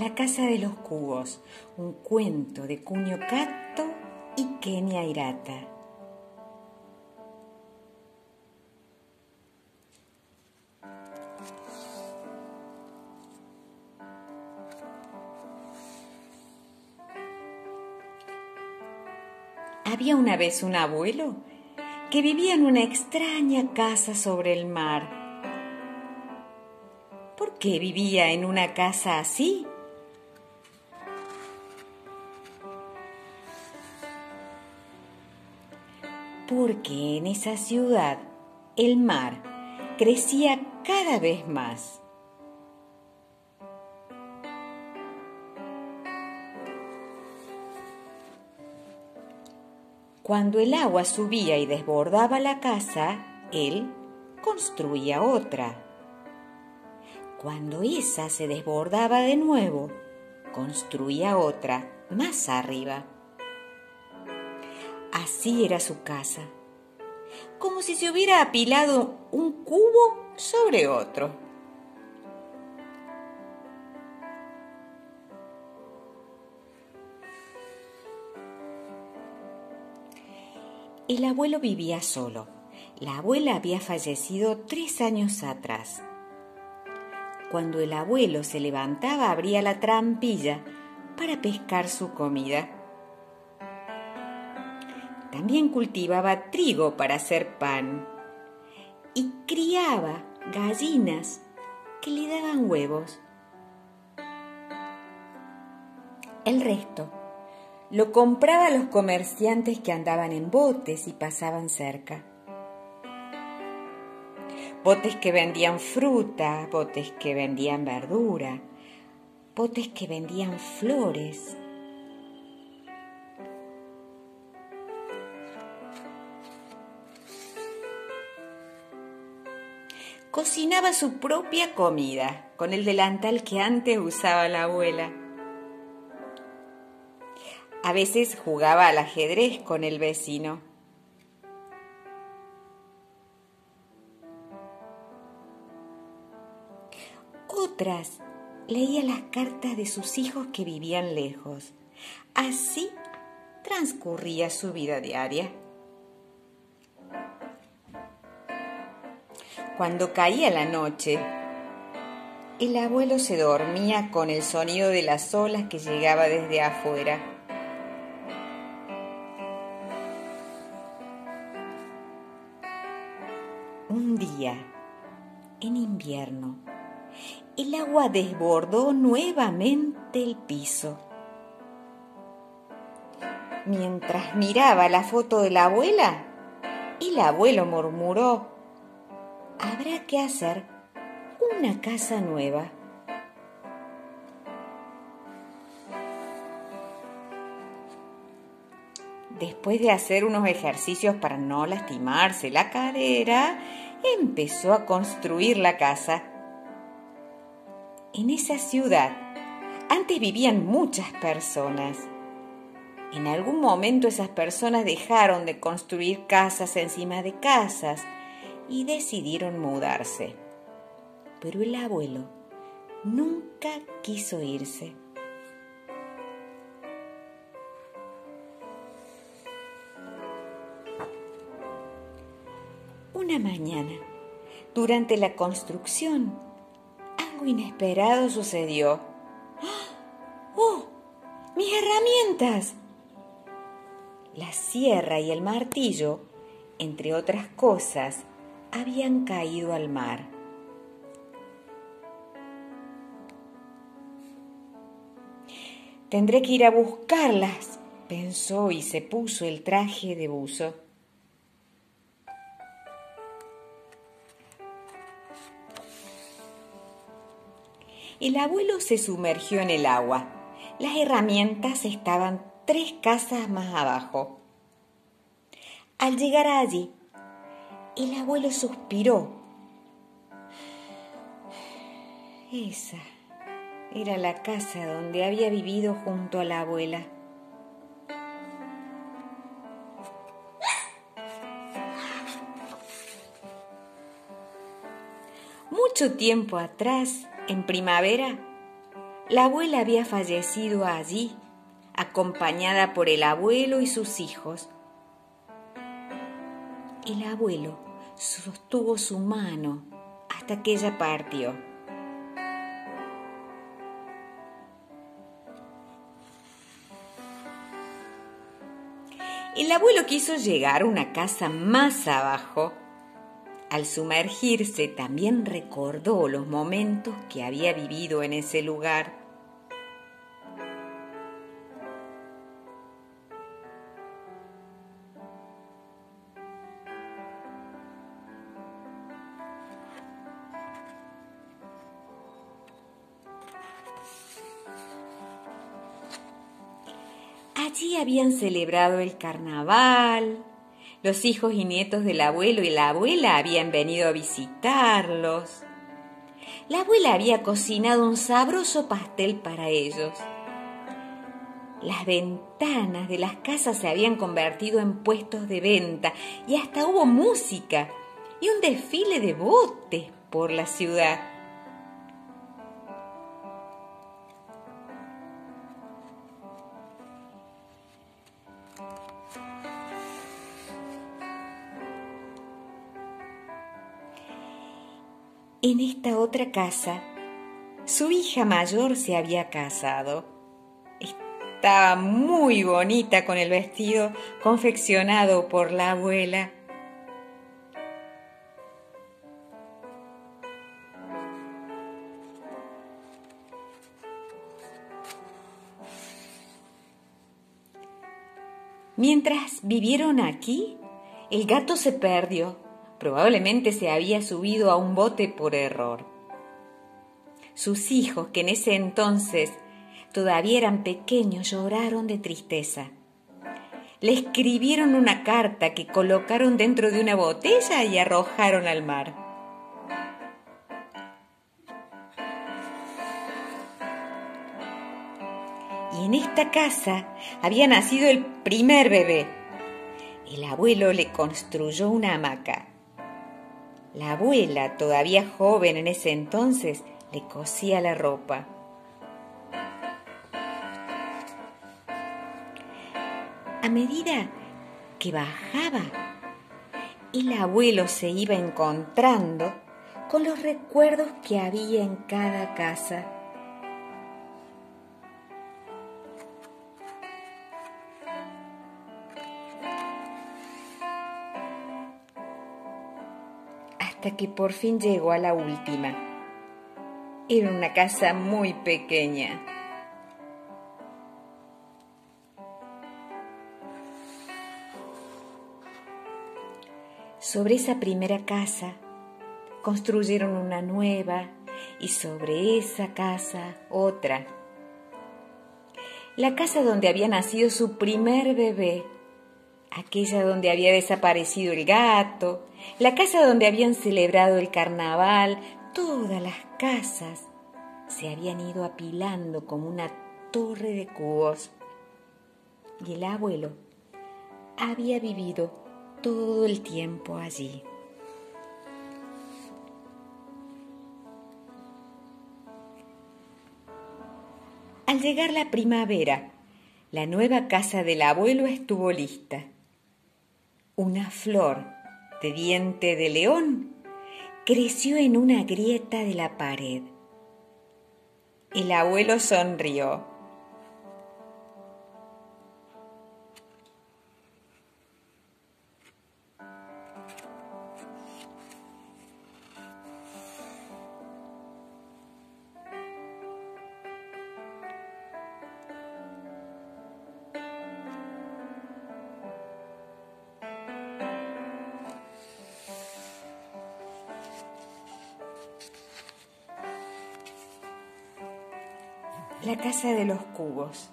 La Casa de los Cubos, un cuento de Cuño Cato y Kenia Irata. Había una vez un abuelo que vivía en una extraña casa sobre el mar. ¿Por qué vivía en una casa así? Porque en esa ciudad el mar crecía cada vez más. Cuando el agua subía y desbordaba la casa, él construía otra. Cuando esa se desbordaba de nuevo, construía otra más arriba. Así era su casa, como si se hubiera apilado un cubo sobre otro. El abuelo vivía solo. La abuela había fallecido tres años atrás. Cuando el abuelo se levantaba abría la trampilla para pescar su comida. También cultivaba trigo para hacer pan y criaba gallinas que le daban huevos. El resto lo compraba a los comerciantes que andaban en botes y pasaban cerca. Botes que vendían fruta, botes que vendían verdura, botes que vendían flores. Cocinaba su propia comida con el delantal que antes usaba la abuela. A veces jugaba al ajedrez con el vecino. Otras leía las cartas de sus hijos que vivían lejos. Así transcurría su vida diaria. Cuando caía la noche, el abuelo se dormía con el sonido de las olas que llegaba desde afuera. Un día, en invierno, el agua desbordó nuevamente el piso. Mientras miraba la foto de la abuela, el abuelo murmuró, habrá que hacer una casa nueva. Después de hacer unos ejercicios para no lastimarse la cadera, empezó a construir la casa. En esa ciudad antes vivían muchas personas. En algún momento esas personas dejaron de construir casas encima de casas y decidieron mudarse. Pero el abuelo nunca quiso irse. Una mañana, durante la construcción, algo inesperado sucedió. ¡Oh! ¡Mis herramientas! La sierra y el martillo, entre otras cosas, habían caído al mar. Tendré que ir a buscarlas, pensó y se puso el traje de buzo. El abuelo se sumergió en el agua. Las herramientas estaban tres casas más abajo. Al llegar allí, el abuelo suspiró. Esa era la casa donde había vivido junto a la abuela. Mucho tiempo atrás, en primavera, La abuela había fallecido allí, acompañada por el abuelo y sus hijos. El abuelo sostuvo su mano hasta que ella partió. El abuelo quiso llegar a una casa más abajo. Al sumergirse también recordó los momentos que había vivido en ese lugar. Habían celebrado el carnaval, los hijos y nietos del abuelo y la abuela habían venido a visitarlos. La abuela había cocinado un sabroso pastel para ellos. Las ventanas de las casas se habían convertido en puestos de venta y hasta hubo música y un desfile de botes por la ciudad. En esta otra casa, su hija mayor se había casado. Estaba muy bonita con el vestido confeccionado por la abuela. Mientras vivieron aquí, el gato se perdió Probablemente se había subido a un bote por error. Sus hijos, que en ese entonces todavía eran pequeños, lloraron de tristeza. Le escribieron una carta que colocaron dentro de una botella y arrojaron al mar. Y en esta casa había nacido el primer bebé. El abuelo le construyó una hamaca la abuela, todavía joven en ese entonces, le cosía la ropa. A medida que bajaba, el abuelo se iba encontrando con los recuerdos que había en cada casa. Hasta que por fin llegó a la última. Era una casa muy pequeña. Sobre esa primera casa construyeron una nueva y sobre esa casa otra. La casa donde había nacido su primer bebé aquella donde había desaparecido el gato, la casa donde habían celebrado el carnaval, todas las casas se habían ido apilando como una torre de cubos. Y el abuelo había vivido todo el tiempo allí. Al llegar la primavera, la nueva casa del abuelo estuvo lista una flor de diente de león creció en una grieta de la pared. El abuelo sonrió. La casa de los cubos.